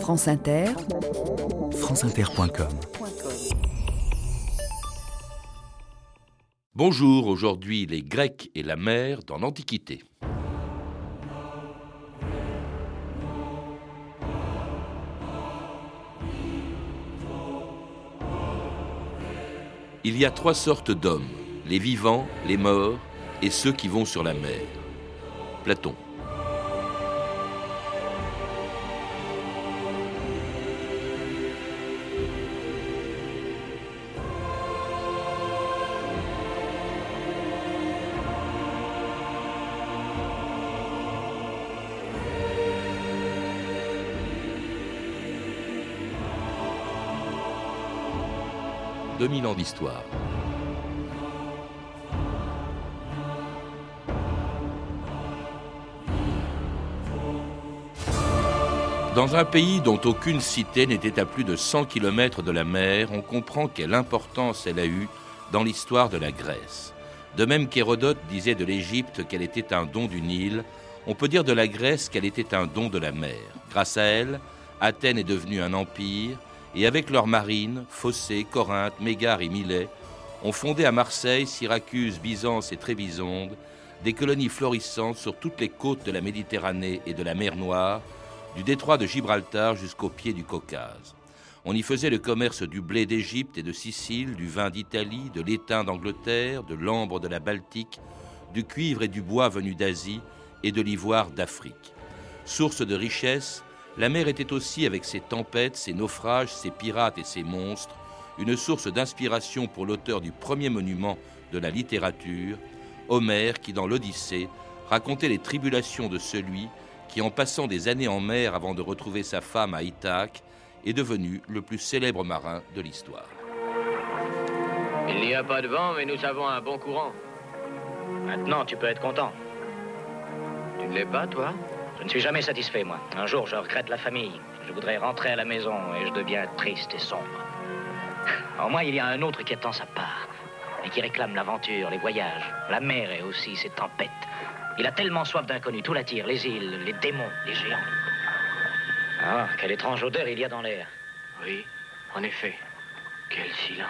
France Inter, franceinter.com Bonjour, aujourd'hui les Grecs et la mer dans l'Antiquité. Il y a trois sortes d'hommes, les vivants, les morts et ceux qui vont sur la mer. Platon. 2000 ans d'histoire. Dans un pays dont aucune cité n'était à plus de 100 km de la mer, on comprend quelle importance elle a eue dans l'histoire de la Grèce. De même qu'Hérodote disait de l'Égypte qu'elle était un don du Nil, on peut dire de la Grèce qu'elle était un don de la mer. Grâce à elle, Athènes est devenue un empire, et avec leurs marines, Phocée, Corinthe, Mégare et Milet, ont fondé à Marseille, Syracuse, Byzance et Trébizonde des colonies florissantes sur toutes les côtes de la Méditerranée et de la mer Noire, du détroit de Gibraltar jusqu'au pied du Caucase. On y faisait le commerce du blé d'Égypte et de Sicile, du vin d'Italie, de l'étain d'Angleterre, de l'ambre de la Baltique, du cuivre et du bois venus d'Asie et de l'ivoire d'Afrique. Source de richesse, la mer était aussi, avec ses tempêtes, ses naufrages, ses pirates et ses monstres, une source d'inspiration pour l'auteur du premier monument de la littérature, Homère, qui dans l'Odyssée racontait les tribulations de celui qui, en passant des années en mer avant de retrouver sa femme à Ithaque, est devenu le plus célèbre marin de l'histoire. Il n'y a pas de vent, mais nous avons un bon courant. Maintenant, tu peux être content. Tu ne l'es pas, toi? Je ne suis jamais satisfait, moi. Un jour, je regrette la famille. Je voudrais rentrer à la maison et je deviens triste et sombre. En moi, il y a un autre qui attend sa part et qui réclame l'aventure, les voyages, la mer et aussi ses tempêtes. Il a tellement soif d'inconnu, tout l'attire, les îles, les démons, les géants. Ah, quelle étrange odeur il y a dans l'air. Oui, en effet. Quel silence.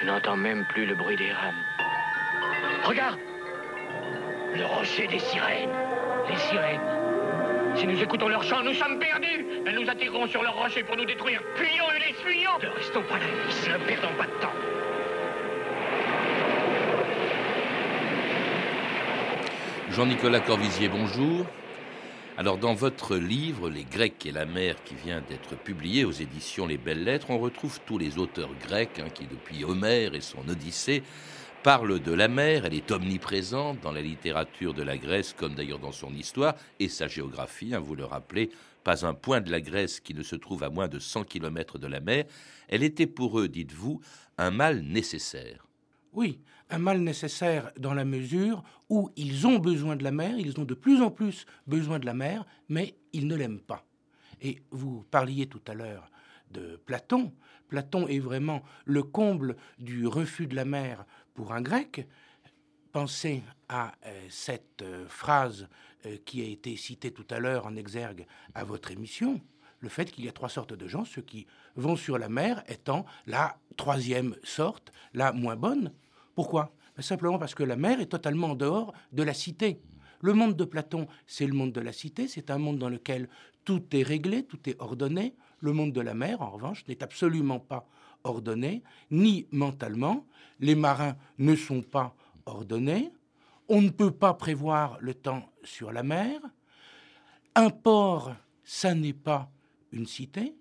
Je n'entends même plus le bruit des rames. Regarde Le rocher des sirènes les sirènes. Si nous écoutons leur chant, nous sommes perdus. Elles nous attireront sur leur rocher pour nous détruire. Fuyons, les fuyons Ne restons pas là, ne perdons pas de temps. Jean-Nicolas Corvisier, bonjour. Alors dans votre livre Les Grecs et la mer qui vient d'être publié aux éditions Les Belles Lettres, on retrouve tous les auteurs grecs hein, qui depuis Homère et son Odyssée parle de la mer, elle est omniprésente dans la littérature de la Grèce, comme d'ailleurs dans son histoire et sa géographie, hein, vous le rappelez, pas un point de la Grèce qui ne se trouve à moins de 100 km de la mer. Elle était pour eux, dites-vous, un mal nécessaire. Oui, un mal nécessaire dans la mesure où ils ont besoin de la mer, ils ont de plus en plus besoin de la mer, mais ils ne l'aiment pas. Et vous parliez tout à l'heure de Platon. Platon est vraiment le comble du refus de la mer pour un grec. Pensez à euh, cette euh, phrase euh, qui a été citée tout à l'heure en exergue à votre émission, le fait qu'il y a trois sortes de gens, ceux qui vont sur la mer étant la troisième sorte, la moins bonne. Pourquoi? Ben, Simplement parce que la mer est totalement en dehors de la cité. Le monde de Platon, c'est le monde de la cité, c'est un monde dans lequel tout est réglé, tout est ordonné. Le monde de la mer, en revanche, n'est absolument pas ordonné, ni mentalement. Les marins ne sont pas ordonnés. On ne peut pas prévoir le temps sur la mer. Un port, ça n'est pas une cité,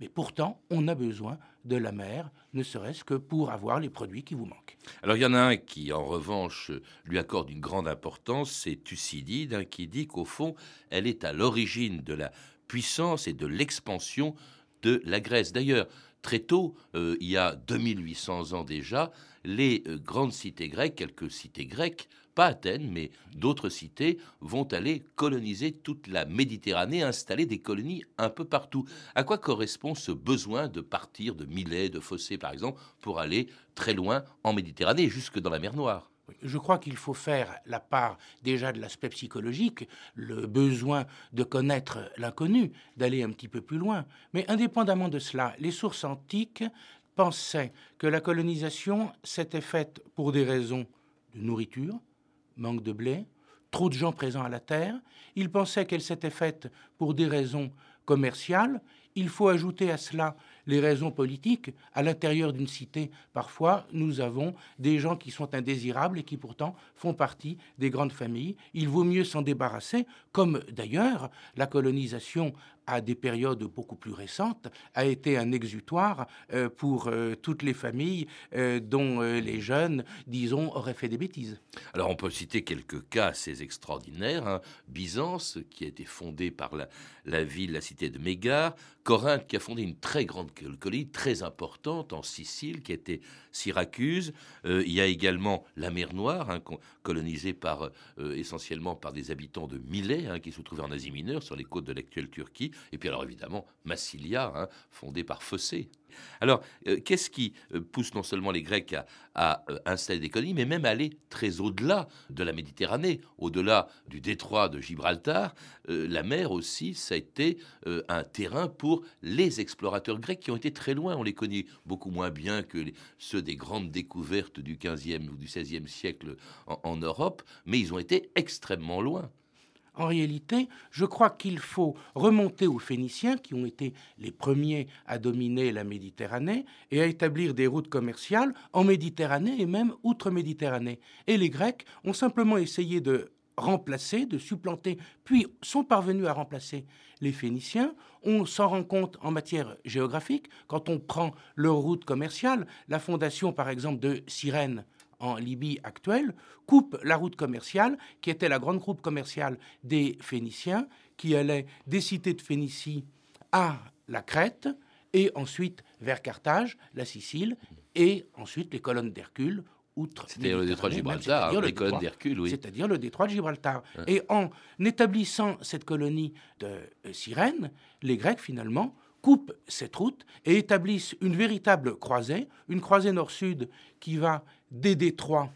mais pourtant, on a besoin de la mer, ne serait-ce que pour avoir les produits qui vous manquent. Alors il y en a un qui, en revanche, lui accorde une grande importance, c'est Thucydide, hein, qui dit qu'au fond, elle est à l'origine de la puissance et de l'expansion de la Grèce. D'ailleurs, très tôt, euh, il y a 2800 ans déjà, les euh, grandes cités grecques, quelques cités grecques, pas Athènes, mais d'autres cités, vont aller coloniser toute la Méditerranée, installer des colonies un peu partout. À quoi correspond ce besoin de partir de Milet, de Fossé par exemple, pour aller très loin en Méditerranée, jusque dans la mer Noire? Je crois qu'il faut faire la part déjà de l'aspect psychologique, le besoin de connaître l'inconnu, d'aller un petit peu plus loin. Mais indépendamment de cela, les sources antiques pensaient que la colonisation s'était faite pour des raisons de nourriture, manque de blé, trop de gens présents à la terre. Ils pensaient qu'elle s'était faite pour des raisons commerciales. Il faut ajouter à cela les raisons politiques. À l'intérieur d'une cité, parfois, nous avons des gens qui sont indésirables et qui pourtant font partie des grandes familles. Il vaut mieux s'en débarrasser, comme d'ailleurs la colonisation à des périodes beaucoup plus récentes, a été un exutoire euh, pour euh, toutes les familles euh, dont les jeunes, disons, auraient fait des bêtises. Alors on peut citer quelques cas assez extraordinaires. Hein. Byzance, qui a été fondée par la, ville, la cité de Mégare. Corinthe, qui a fondé une très grande colonie, très importante en Sicile, qui était Syracuse. il y a également la mer Noire, hein, colonisée par, essentiellement par des habitants de Milet, hein, qui se trouvaient en Asie mineure, sur les côtes de l'actuelle Turquie. Et puis alors évidemment, Massilia, hein, fondée par Fossé. Alors, euh, qu'est-ce qui euh, pousse non seulement les Grecs à, euh, installer des colonies, mais même à aller très au-delà de la Méditerranée, au-delà du détroit de Gibraltar La mer aussi, ça a été un terrain pour les explorateurs grecs qui ont été très loin. On les connaît beaucoup moins bien que ceux des grandes découvertes du 15e ou du 16e siècle en Europe, mais ils ont été extrêmement loin. En réalité, je crois qu'il faut remonter aux Phéniciens, qui ont été les premiers à dominer la Méditerranée et à établir des routes commerciales en Méditerranée et même outre-Méditerranée. Et les Grecs ont simplement essayé de remplacer, de supplanter, puis sont parvenus à remplacer les Phéniciens. On s'en rend compte en matière géographique quand on prend leur route commerciale, la fondation par exemple de Cyrène en Libye actuelle, coupe la route commerciale, qui était la grande route commerciale des Phéniciens, qui allait des cités de Phénicie à la Crète, et ensuite vers Carthage, la Sicile, et ensuite les colonnes d'Hercule, outre. C'est-à-dire le détroit de Gibraltar, les colonnes d'Hercule, oui. C'est-à-dire le détroit de Gibraltar. Et en établissant cette colonie de euh, Cyrène, les Grecs, finalement, coupent cette route et établissent une véritable croisée, une croisée nord-sud qui va des détroits,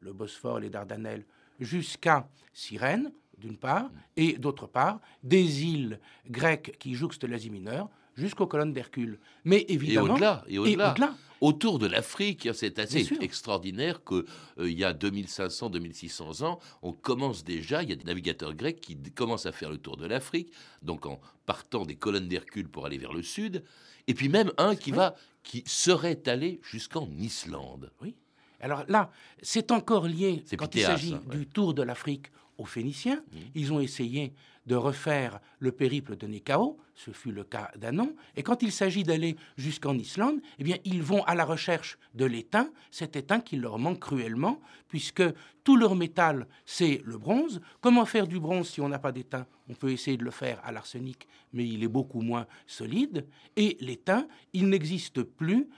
le Bosphore et les Dardanelles, jusqu'à Cyrène, d'une part, et d'autre part, des îles grecques qui jouxtent l'Asie mineure jusqu'aux colonnes d'Hercule. Mais évidemment. Et au-delà. Autour de l'Afrique, c'est assez extraordinaire qu'il euh, y a 2500, 2600 ans, on commence déjà, il y a des navigateurs grecs qui commencent à faire le tour de l'Afrique, donc en partant des colonnes d'Hercule pour aller vers le sud, et puis même un qui va, qui serait allé jusqu'en Islande. Oui. Alors là, c'est encore lié quand il s'agit du tour de l'Afrique aux Phéniciens. Mmh. Ils ont essayé de refaire le périple de Nécao, ce fut le cas d'Anon, et quand il s'agit d'aller jusqu'en Islande, eh bien, ils vont à la recherche de l'étain, cet étain qui leur manque cruellement, puisque tout leur métal, c'est le bronze. Comment faire du bronze si on n'a pas d'étain? On peut essayer de le faire à l'arsenic, mais il est beaucoup moins solide. Et l'étain, il n'existe plus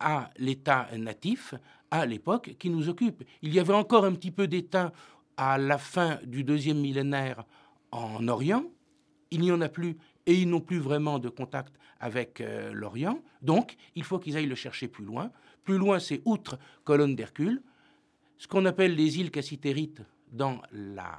à l'état natif à l'époque qui nous occupe. Il y avait encore un petit peu d'étain à la fin du deuxième millénaire en Orient. Il n'y en a plus et ils n'ont plus vraiment de contact avec euh, l'Orient. Donc, il faut qu'ils aillent le chercher plus loin. Plus loin, c'est outre colonne d'Hercule, ce qu'on appelle les îles cassitérites dans la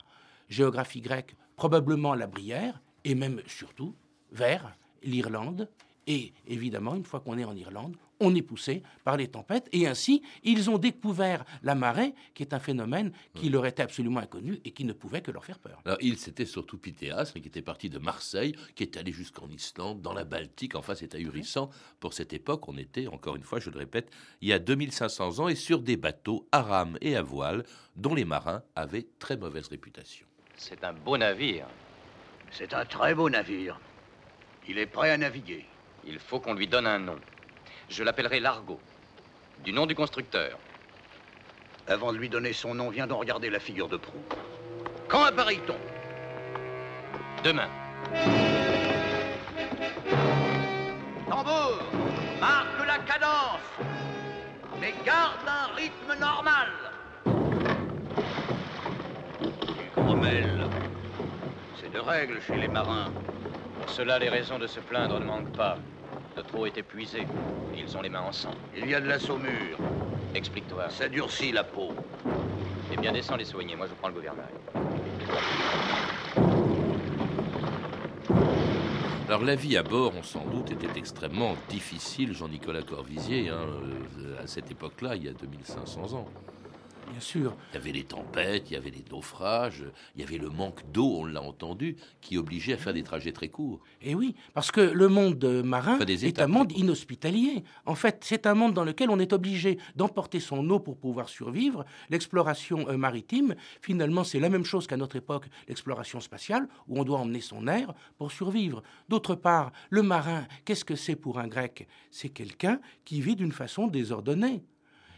géographie grecque, probablement la Brière, et même surtout vers l'Irlande. Et évidemment, une fois qu'on est en Irlande, on est poussé par les tempêtes. Et ainsi, ils ont découvert la marée, qui est un phénomène qui leur était absolument inconnu et qui ne pouvait que leur faire peur. Alors, il, c'était surtout Pythéas, qui était parti de Marseille, qui est allé jusqu'en Islande, dans la Baltique. Enfin, c'est ahurissant. Pour cette époque, on était, encore une fois, je le répète, il y a 2500 ans, et sur des bateaux à rame et à voile, dont les marins avaient très mauvaise réputation. C'est un beau navire. C'est un très beau navire. Il est prêt à naviguer. Il faut qu'on lui donne un nom. Je l'appellerai Largo, du nom du constructeur. Avant de lui donner son nom, viens donc regarder la figure de proue. Quand appareille-t-on Demain. Tambour, marque la cadence, mais garde un rythme normal. C'est de règle chez les marins. Pour cela, les raisons de se plaindre ne manquent pas. Le trop est épuisé. Ils ont les mains en sang. Il y a de la saumure. Explique-toi. Ça durcit la peau. Eh bien, descends les soigner. Moi, je prends le gouvernail. Alors la vie à bord, on s'en doute, était extrêmement difficile, Jean-Nicolas Corvisier, hein, euh, à cette époque-là, il y a 2500 ans. Bien sûr. Il y avait les tempêtes, il y avait les naufrages, il y avait le manque d'eau, on l'a entendu, qui obligeait à faire des trajets très courts. Et oui, parce que le monde marin Enfin, des est un monde inhospitalier. En fait, c'est un monde dans lequel on est obligé d'emporter son eau pour pouvoir survivre. L'exploration euh, maritime, finalement, c'est la même chose qu'à notre époque, l'exploration spatiale, où on doit emmener son air pour survivre. D'autre part, le marin, qu'est-ce que c'est pour un grec? C'est quelqu'un qui vit d'une façon désordonnée.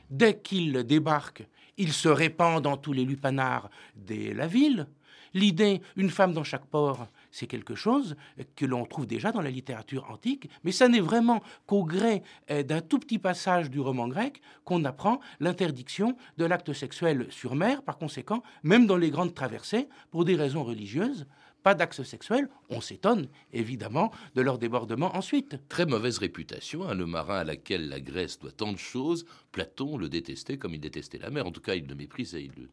Dès qu'il débarque, il se répand dans tous les lupanards de la ville. L'idée, une femme dans chaque port, c'est quelque chose que l'on trouve déjà dans la littérature antique, mais ça n'est vraiment qu'au gré euh, d'un tout petit passage du roman grec qu'on apprend l'interdiction de l'acte sexuel sur mer. Par conséquent, même dans les grandes traversées, pour des raisons religieuses, pas d'acte sexuel. On s'étonne évidemment de leur débordement ensuite. Très mauvaise réputation, hein, le marin à laquelle la Grèce doit tant de choses. Platon le détestait comme il détestait la mer. En tout cas, il le méprisait. Il le...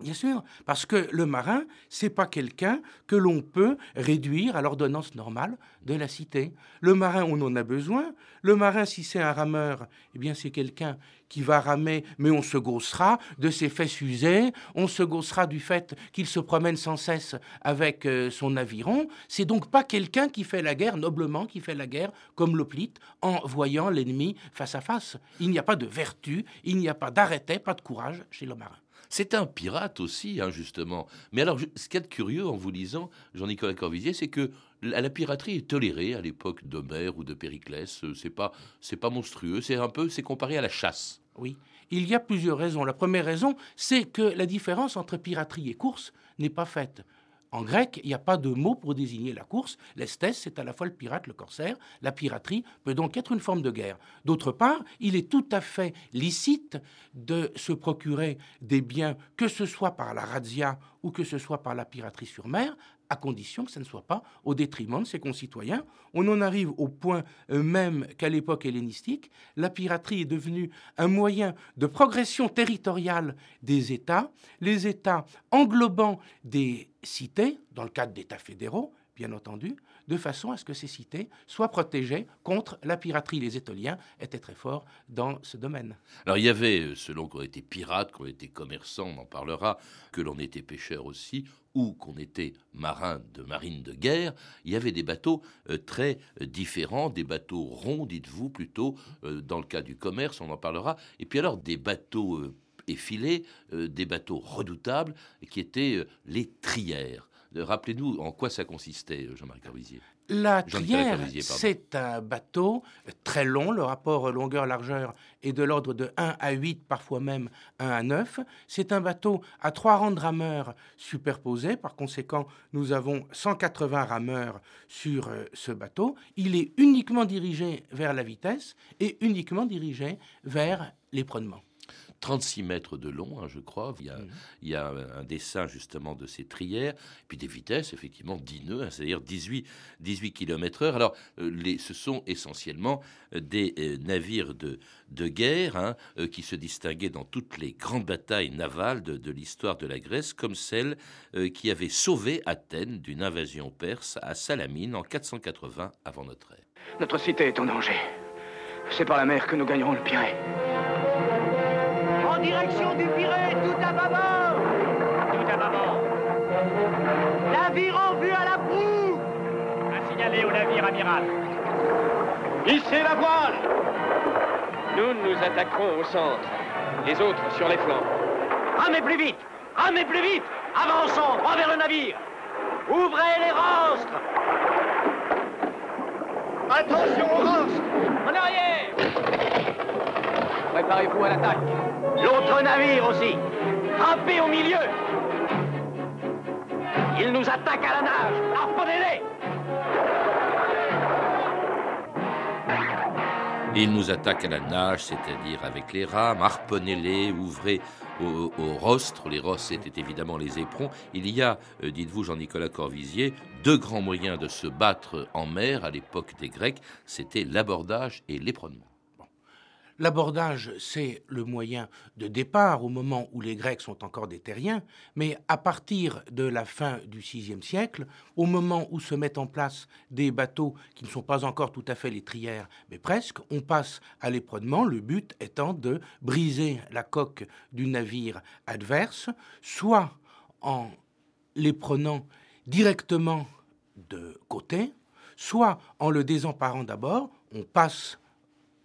Bien sûr, parce que le marin, c'est pas quelqu'un que l'on peut réduire à l'ordonnance normale de la cité. Le marin, on en a besoin. Le marin, si c'est un rameur, eh bien c'est quelqu'un qui va ramer, mais on se gaussera de ses fesses usées, on se gaussera du fait qu'il se promène sans cesse avec euh, son aviron. C'est donc pas quelqu'un qui fait la guerre noblement, qui fait la guerre comme l'hoplite en voyant l'ennemi face à face. Il n'y a pas de vertu, il n'y a pas d'arrêté, pas de courage chez le marin. C'est un pirate aussi, hein, justement. Mais alors, ce qu'il y a de curieux en vous lisant, Jean-Nicolas Corvisier, c'est que la, la piraterie est tolérée à l'époque d'Homère ou de Périclès. Euh, C'est pas, c'est pas monstrueux. C'est un peu, c'est comparé à la chasse. Oui, il y a plusieurs raisons. La première raison, c'est que la différence entre piraterie et course n'est pas faite. En grec, il n'y a pas de mot pour désigner la course. L'estès, c'est à la fois le pirate, le corsaire. La piraterie peut donc être une forme de guerre. D'autre part, il est tout à fait licite de se procurer des biens, que ce soit par la razzia ou que ce soit par la piraterie sur mer, à condition que ça ne soit pas au détriment de ses concitoyens. On en arrive au point euh, même qu'à l'époque hellénistique, la piraterie est devenue un moyen de progression territoriale des États, les États englobant des cités, dans le cadre d'États fédéraux, bien entendu, de façon à ce que ces cités soient protégées contre la piraterie. Les Étoliens étaient très forts dans ce domaine. Alors, il y avait, euh, selon qu'on était pirate, qu'on était commerçant, on en parlera, que l'on était pêcheur aussi, ou qu'on était marin de marine de guerre, il y avait des bateaux euh, très euh, différents, des bateaux ronds, dites-vous, plutôt, euh, dans le cas du commerce, on en parlera, et puis alors des bateaux effilés, des bateaux redoutables, qui étaient les trières. Rappelez-nous en quoi ça consistait, Jean-Marie Corvisier. La trière, c'est un bateau très long. Le rapport longueur-largeur est de l'ordre de 1 à 8, parfois même 1 à 9. C'est un bateau à trois rangs de rameurs superposés. Par conséquent, nous avons 180 rameurs sur euh, ce bateau. Il est uniquement dirigé vers la vitesse et uniquement dirigé vers l'épreunement. 36 mètres de long, hein, je crois. Il y, a, il y a un dessin justement de ces trières, puis des vitesses, effectivement, 10 nœuds, hein, c'est-à-dire 18, 18 km heure. Alors, euh, les, ce sont essentiellement euh, des euh, navires de, de guerre hein, euh, qui se distinguaient dans toutes les grandes batailles navales de, de l'histoire de la Grèce, comme celle euh, qui avait sauvé Athènes d'une invasion perse à Salamine en 480 avant notre ère. Notre cité est en danger. C'est par la mer que nous gagnerons le Pirée. Au navire amiral. Hissez la voile. Nous nous attaquerons au centre. Les autres sur les flancs. Ramez plus vite. Ramez plus vite. Avançons, droit vers le navire. Ouvrez les rostres. Attention aux rostres. En arrière. Préparez-vous à l'attaque. L'autre navire aussi. Frappez au milieu. Ils nous attaquent à la nage. Harponnez-les Ils nous attaquent à la nage, c'est-à-dire avec les rames, harponnez-les, ouvrez au, rostre. Les rostres, c'était évidemment les éperons. Il y a, euh, dites-vous Jean-Nicolas Corvisier, deux grands moyens de se battre en mer à l'époque des Grecs, c'était l'abordage et l'éperonnement. L'abordage, c'est le moyen de départ au moment où les Grecs sont encore des terriens, mais à partir de la fin du VIe siècle, au moment où se mettent en place des bateaux qui ne sont pas encore tout à fait les trières, mais presque, on passe à l'épreunement, le but étant de briser la coque du navire adverse, soit en les prenant directement de côté, soit en le désemparant d'abord, on passe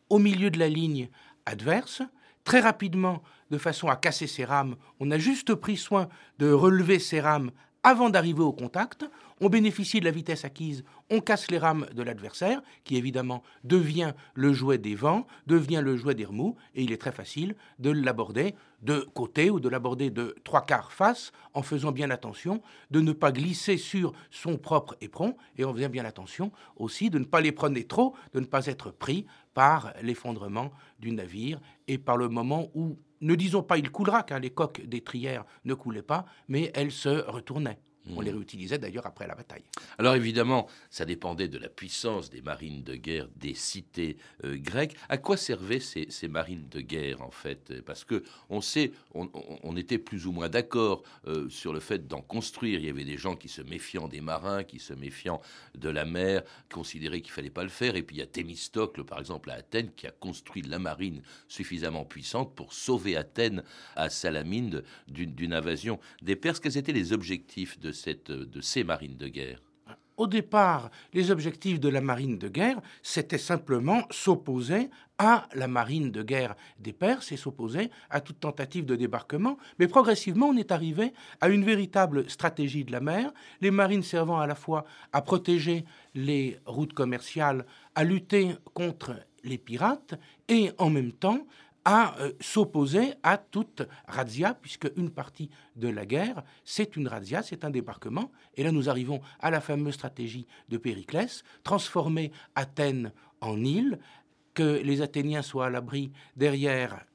au milieu de la ligne adverse. Très rapidement, de façon à casser ses rames, on a juste pris soin de relever ses rames avant d'arriver au contact. On bénéficie de la vitesse acquise, on casse les rames de l'adversaire, qui évidemment devient le jouet des vents, devient le jouet des remous, et il est très facile de l'aborder de côté ou de l'aborder de trois quarts face, en faisant bien attention de ne pas glisser sur son propre éperon, et en faisant bien attention aussi de ne pas prendre trop, de ne pas être pris par l'effondrement du navire et par le moment où, ne disons pas il coulera, car les coques des trières ne coulaient pas, mais elles se retournaient. On les hmm. réutilisait d'ailleurs après la bataille. Alors évidemment, ça dépendait de la puissance des marines de guerre des cités euh, grecques. À quoi servaient ces, marines de guerre en fait? Parce que on sait, on, était plus ou moins d'accord euh, sur le fait d'en construire. Il y avait des gens qui se méfiant des marins, qui se méfiant de la mer, considéraient qu'il fallait pas le faire. Et puis il y a Thémistocle, par exemple, à Athènes, qui a construit la marine suffisamment puissante pour sauver Athènes à Salamine d'une invasion des Perses. Quels étaient les objectifs de de ces marines de guerre au départ, les objectifs de la marine de guerre, c'était simplement s'opposer à la marine de guerre des Perses et s'opposer à toute tentative de débarquement. Mais progressivement, on est arrivé à une véritable stratégie de la mer, les marines servant à la fois à protéger les routes commerciales, à lutter contre les pirates et en même temps à euh, s'opposer à toute razzia, puisque une partie de la guerre, c'est une razzia, c'est un débarquement. Et là, nous arrivons à la fameuse stratégie de Périclès, transformer Athènes en île, que les Athéniens soient à l'abri derrière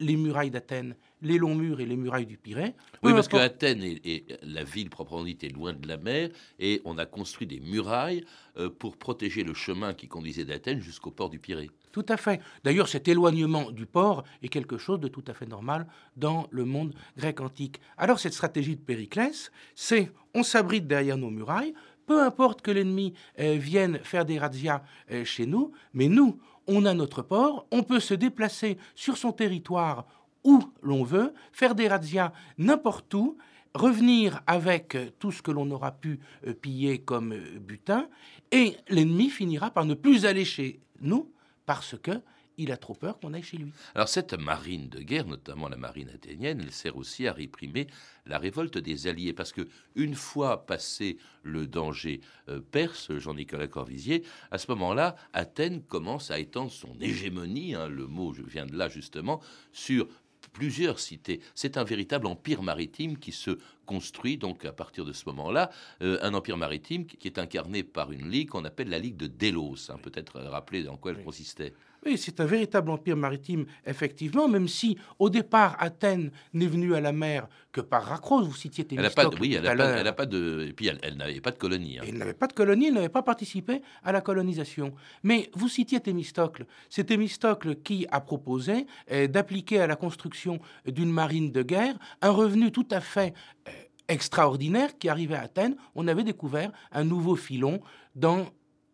les murailles d'Athènes, les longs murs et les murailles du Pirée. Oui, parce que Athènes est, la ville proprement dite est loin de la mer et on a construit des murailles euh, pour protéger le chemin qui conduisait d'Athènes jusqu'au port du Pirée. Tout à fait. D'ailleurs, cet éloignement du port est quelque chose de tout à fait normal dans le monde grec antique. Alors, cette stratégie de Périclès, c'est on s'abrite derrière nos murailles, peu importe que l'ennemi euh, vienne faire des razzias euh, chez nous, mais nous, on a notre port, on peut se déplacer sur son territoire où l'on veut, faire des razzias n'importe où, revenir avec tout ce que l'on aura pu euh, piller comme butin, et l'ennemi finira par ne plus aller chez nous parce que il a trop peur qu'on aille chez lui. Alors cette marine de guerre, notamment la marine athénienne, elle sert aussi à réprimer la révolte des alliés, parce que une fois passé le danger euh, perse, Jean-Nicolas Corvisier, à ce moment-là, Athènes commence à étendre son hégémonie, hein, le mot je viens de là justement, sur plusieurs cités. C'est un véritable empire maritime qui se construit donc à partir de ce moment-là, euh, un empire maritime qui est incarné par une ligue qu'on appelle la Ligue de Délos. Hein, peut-être rappeler dans quoi elle consistait. Oui, c'est un véritable empire maritime, effectivement, même si au départ Athènes n'est venue à la mer que par Racros, vous citiez Thémistocle. Elle pas, oui, elle n'a pas, de. Et puis elle, n'avait pas de colonie. Hein. Elle n'avait pas de colonie, elle n'avait pas participé à la colonisation. Mais vous citiez Thémistocle. C'est Thémistocle qui a proposé euh, d'appliquer à la construction d'une marine de guerre un revenu tout à fait euh, extraordinaire qui arrivait à Athènes. On avait découvert un nouveau filon dans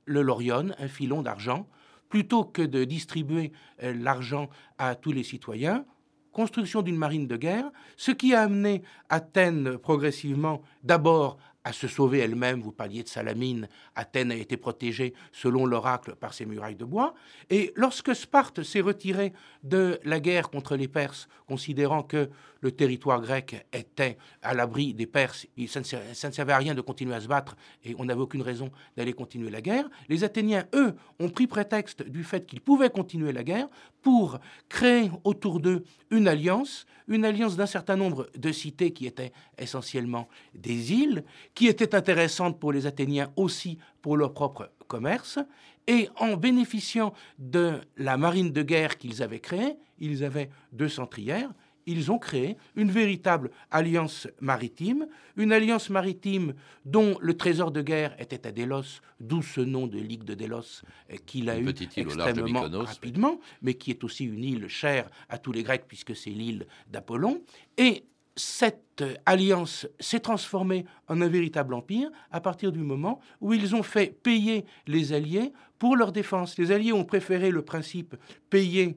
le Lorion, un filon d'argent plutôt que de distribuer euh, l'argent à tous les citoyens, construction d'une marine de guerre, ce qui a amené Athènes progressivement d'abord à se sauver elle-même. Vous parliez de Salamine. Athènes a été protégée, selon l'oracle, par ses murailles de bois. Et lorsque Sparte s'est retirée de la guerre contre les Perses, considérant que le territoire grec était à l'abri des Perses, ça ne, servait à rien de continuer à se battre et on n'avait aucune raison d'aller continuer la guerre, les Athéniens, eux, ont pris prétexte du fait qu'ils pouvaient continuer la guerre pour créer autour d'eux une alliance, une alliance d'un certain nombre de cités qui étaient essentiellement des îles, qui étaient intéressantes pour les Athéniens aussi pour leur propre commerce, et en bénéficiant de la marine de guerre qu'ils avaient créée, ils avaient deux centrières, ils ont créé une véritable alliance maritime, une alliance maritime dont le trésor de guerre était à Délos, d'où ce nom de Ligue de Délos euh, qu'il a eu extrêmement rapidement, mais qui est aussi une île chère à tous les Grecs puisque c'est l'île d'Apollon. Et cette alliance s'est transformée en un véritable empire à partir du moment où ils ont fait payer les Alliés pour leur défense. Les Alliés ont préféré le principe payer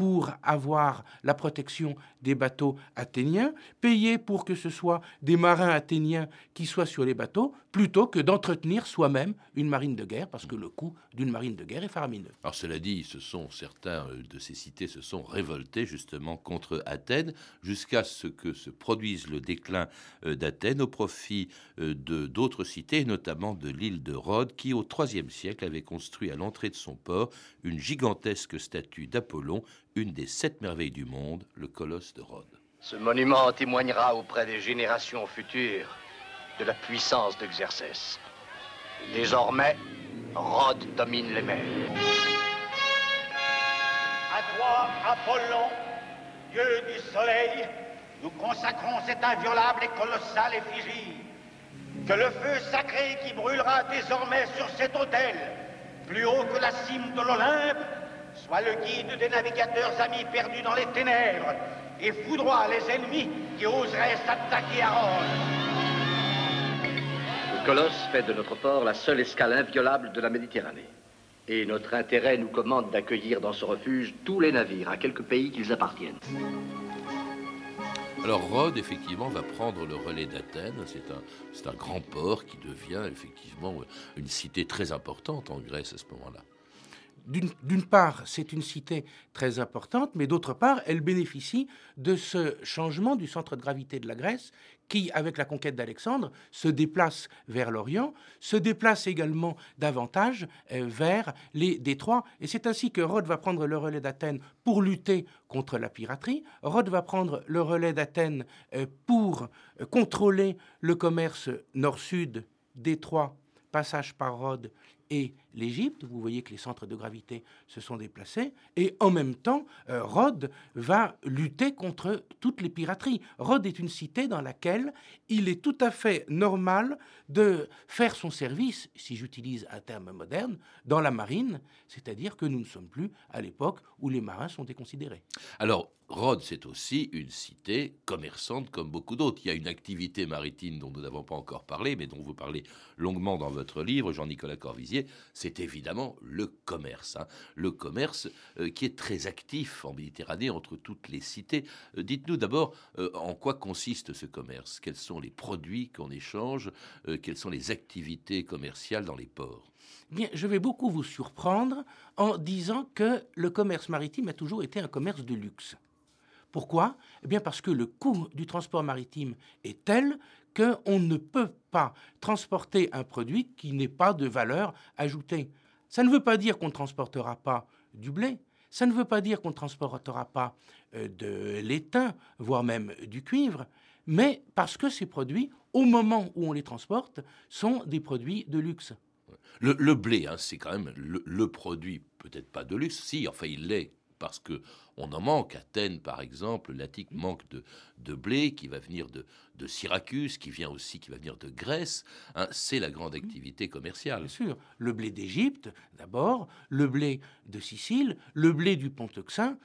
pour avoir la protection des bateaux athéniens, payer pour que ce soit des marins athéniens qui soient sur les bateaux, plutôt que d'entretenir soi-même une marine de guerre, parce que le coût d'une marine de guerre est faramineux. Alors cela dit, ce sont certains euh, de ces cités se sont révoltés justement contre Athènes, jusqu'à ce que se produise le déclin euh, d'Athènes au profit euh, de d'autres cités, notamment de l'île de Rhodes, qui au IIIe siècle avait construit à l'entrée de son port une gigantesque statue d'Apollon, une des sept merveilles du monde, le colosse de Rhodes. Ce monument témoignera auprès des générations futures de la puissance d'Exercès. Désormais, Rhodes domine les mers. À toi, Apollon, dieu du soleil, nous consacrons cette inviolable et colossale effigie. Que le feu sacré qui brûlera désormais sur cet autel, plus haut que la cime de l'Olympe, soit le guide des navigateurs amis perdus dans les ténèbres et foudroie les ennemis qui oseraient s'attaquer à Rhodes. Le Colosse fait de notre port la seule escale inviolable de la Méditerranée. Et notre intérêt nous commande d'accueillir dans ce refuge tous les navires, à quelque pays qu'ils appartiennent. Alors Rhodes, effectivement, va prendre le relais d'Athènes. C'est un, c'est un grand port qui devient effectivement une cité très importante en Grèce à ce moment-là d'une part, c'est une cité très importante, mais d'autre part, elle bénéficie de ce changement du centre de gravité de la Grèce qui, avec la conquête d'Alexandre, se déplace vers l'Orient, se déplace également davantage euh, vers les détroits. Et c'est ainsi que Rhodes va prendre le relais d'Athènes pour lutter contre la piraterie. Rhodes va prendre le relais d'Athènes euh, pour euh, contrôler le commerce nord-sud, détroit, passage par Rhodes et l'Égypte. Vous voyez que les centres de gravité se sont déplacés. Et en même temps, euh, Rhodes va lutter contre toutes les pirateries. Rhodes est une cité dans laquelle il est tout à fait normal de faire son service, si j'utilise un terme moderne, dans la marine, c'est-à-dire que nous ne sommes plus à l'époque où les marins sont déconsidérés. Rhodes, c'est aussi une cité commerçante comme beaucoup d'autres. Il y a une activité maritime dont nous n'avons pas encore parlé, mais dont vous parlez longuement dans votre livre, Jean-Nicolas Corvisier. C'est évidemment le commerce. Hein. Le commerce euh, qui est très actif en Méditerranée entre toutes les cités. Euh, dites-nous d'abord euh, en quoi consiste ce commerce? Quels sont les produits qu'on échange? Quelles sont les activités commerciales dans les ports? Bien, je vais beaucoup vous surprendre en disant que le commerce maritime a toujours été un commerce de luxe. Pourquoi? Eh bien parce que le coût du transport maritime est tel qu'on ne peut pas transporter un produit qui n'ait pas de valeur ajoutée. Ça ne veut pas dire qu'on ne transportera pas du blé, ça ne veut pas dire qu'on ne transportera pas euh, de l'étain, voire même du cuivre, mais parce que ces produits, au moment où on les transporte, sont des produits de luxe. Le, blé, hein, c'est quand même le, le produit, peut-être pas de luxe, si, enfin il l'est parce que on en manque. Athènes, par exemple, l'Attique manque de, blé qui va venir de, Syracuse, qui vient aussi, qui va venir de Grèce. Hein. c'est la grande activité commerciale. Bien sûr. Le blé d'Égypte, d'abord, le blé de Sicile, le blé du Pont-Euxin,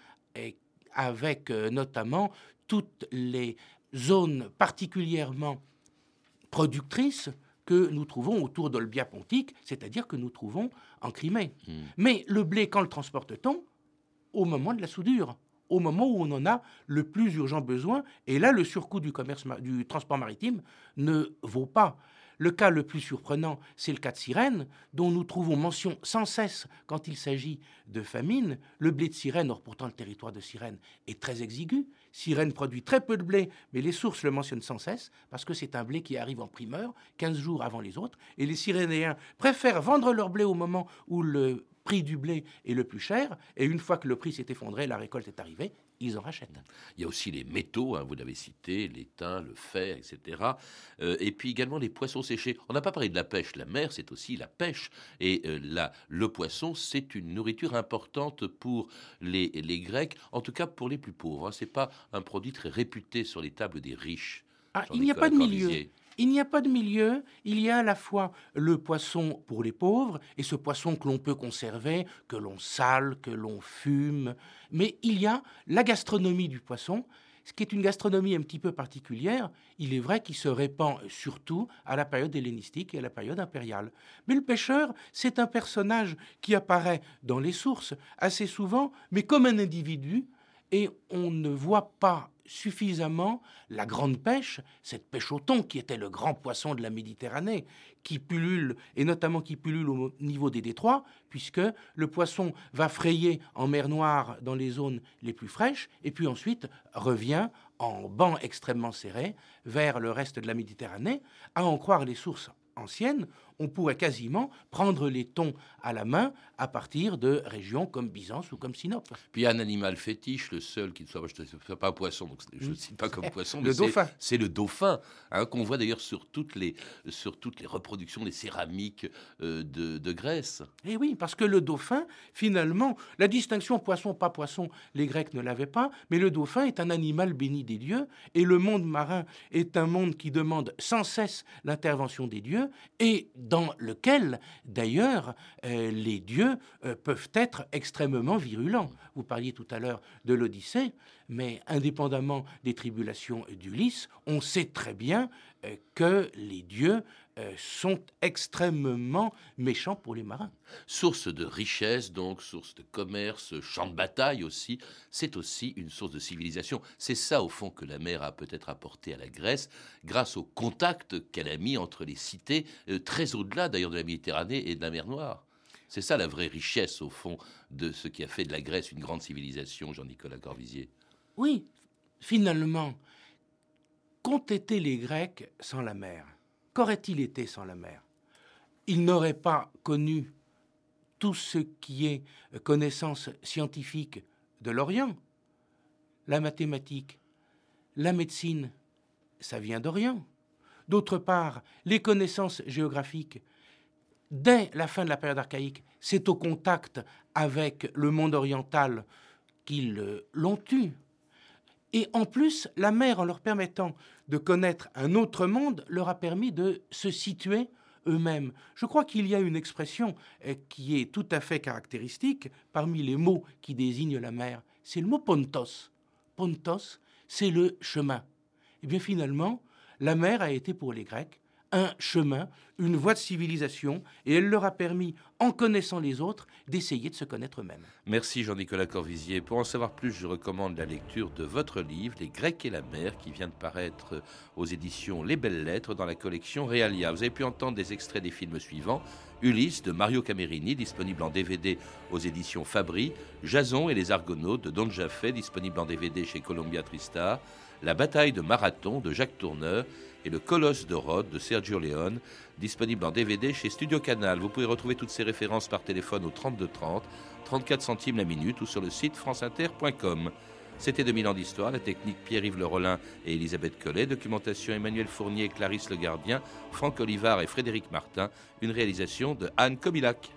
avec euh, notamment toutes les zones particulièrement productrices que nous trouvons autour d'Olbia Pontique, c'est-à-dire que nous trouvons en Crimée. Hmm. Mais le blé, quand le transporte-t-on au moment de la soudure, au moment où on en a le plus urgent besoin. Et là, le surcoût du, commerce, du transport maritime ne vaut pas. Le cas le plus surprenant, c'est le cas de Sirène, dont nous trouvons mention sans cesse quand il s'agit de famine. Le blé de Sirène, or pourtant le territoire de Sirène est très exigu. Sirène produit très peu de blé, mais les sources le mentionnent sans cesse, parce que c'est un blé qui arrive en primeur, 15 jours avant les autres. Et les Sirénéens préfèrent vendre leur blé au moment où le prix du blé est le plus cher, et une fois que le prix s'est effondré, la récolte est arrivée, ils en rachètent. Il y a aussi les métaux, hein, vous l'avez cité, l'étain, le fer, etc. Euh, et puis également les poissons séchés. On n'a pas parlé de la pêche. La mer, c'est aussi la pêche. Et euh, là, le poisson, c'est une nourriture importante pour les, Grecs, en tout cas pour les plus pauvres. Hein. Ce n'est pas un produit très réputé sur les tables des riches. Ah, il n'y a pas de milieu. Il n'y a pas de milieu, il y a à la fois le poisson pour les pauvres, et ce poisson que l'on peut conserver, que l'on sale, que l'on fume, mais il y a la gastronomie du poisson, ce qui est une gastronomie un petit peu particulière, il est vrai qu'il se répand surtout à la période hellénistique et à la période impériale. Mais le pêcheur, c'est un personnage qui apparaît dans les sources assez souvent, mais comme un individu, et on ne voit pas suffisamment la grande pêche, cette pêche au thon qui était le grand poisson de la Méditerranée, qui pullule, et notamment qui pullule au niveau des détroits, puisque le poisson va frayer en mer Noire dans les zones les plus fraîches, et puis ensuite revient en banc extrêmement serré vers le reste de la Méditerranée, à en croire les sources anciennes, on pourrait quasiment prendre les thons à la main à partir de régions comme Byzance ou comme Sinope. Puis il y a un animal fétiche, le seul qui ne soit, pas un poisson, donc je ne cite pas comme poisson, le dauphin. C'est le dauphin, hein, qu'on voit d'ailleurs sur toutes les sur toutes les reproductions des céramiques euh, de, de, Grèce. Eh oui, parce que le dauphin, finalement, la distinction poisson pas poisson, les Grecs ne l'avaient pas, mais le dauphin est un animal béni des dieux et le monde marin est un monde qui demande sans cesse l'intervention des dieux et dans lequel, d'ailleurs, euh, les dieux euh, peuvent être extrêmement virulents. Vous parliez tout à l'heure de l'Odyssée, mais indépendamment des tribulations d'Ulysse, on sait très bien que les dieux euh, sont extrêmement méchants pour les marins. Source de richesse, donc, source de commerce, champ de bataille aussi, c'est aussi une source de civilisation. C'est ça, au fond, que la mer a peut-être apporté à la Grèce, grâce au contact qu'elle a mis entre les cités, euh, très au-delà d'ailleurs de la Méditerranée et de la mer Noire. C'est ça la vraie richesse, au fond, de ce qui a fait de la Grèce une grande civilisation, Jean-Nicolas Corvisier. Oui, finalement, qu'ont été les Grecs sans la mer? Qu'aurait-il été sans la mer? Ils n'auraient pas connu tout ce qui est connaissance scientifique de l'Orient. La mathématique, la médecine, ça vient d'Orient. D'autre part, les connaissances géographiques, dès la fin de la période archaïque, c'est au contact avec le monde oriental qu'ils l'ont eu. Et en plus, la mer, en leur permettant de connaître un autre monde, leur a permis de se situer eux-mêmes. Je crois qu'il y a une expression euh, qui est tout à fait caractéristique parmi les mots qui désignent la mer. C'est le mot pontos. Pontos, c'est le chemin. Et eh bien finalement, la mer a été pour les Grecs un chemin, une voie de civilisation, et elle leur a permis, en connaissant les autres, d'essayer de se connaître eux-mêmes. Merci Jean-Nicolas Corvisier. Pour en savoir plus, je recommande la lecture de votre livre, Les Grecs et la mer, qui vient de paraître aux éditions Les Belles Lettres dans la collection Realia. Vous avez pu entendre des extraits des films suivants. Ulysse de Mario Camerini, disponible en DVD aux éditions Fabri, Jason et les Argonautes de Don Jaffe, disponible en DVD chez Columbia Tristar, La bataille de Marathon de Jacques Tourneur et Le Colosse de Rhodes de Sergio Leone, disponible en DVD chez Studio Canal. Vous pouvez retrouver toutes ces références par téléphone au 32 30, 34 centimes la minute ou sur le site franceinter.com. C'était 2000 ans d'histoire, la technique Pierre-Yves Le Rollin et Elisabeth Collet, documentation Emmanuel Fournier, Clarisse Le Gardien, Franck Olivard et Frédéric Martin, une réalisation de Anne Comilac.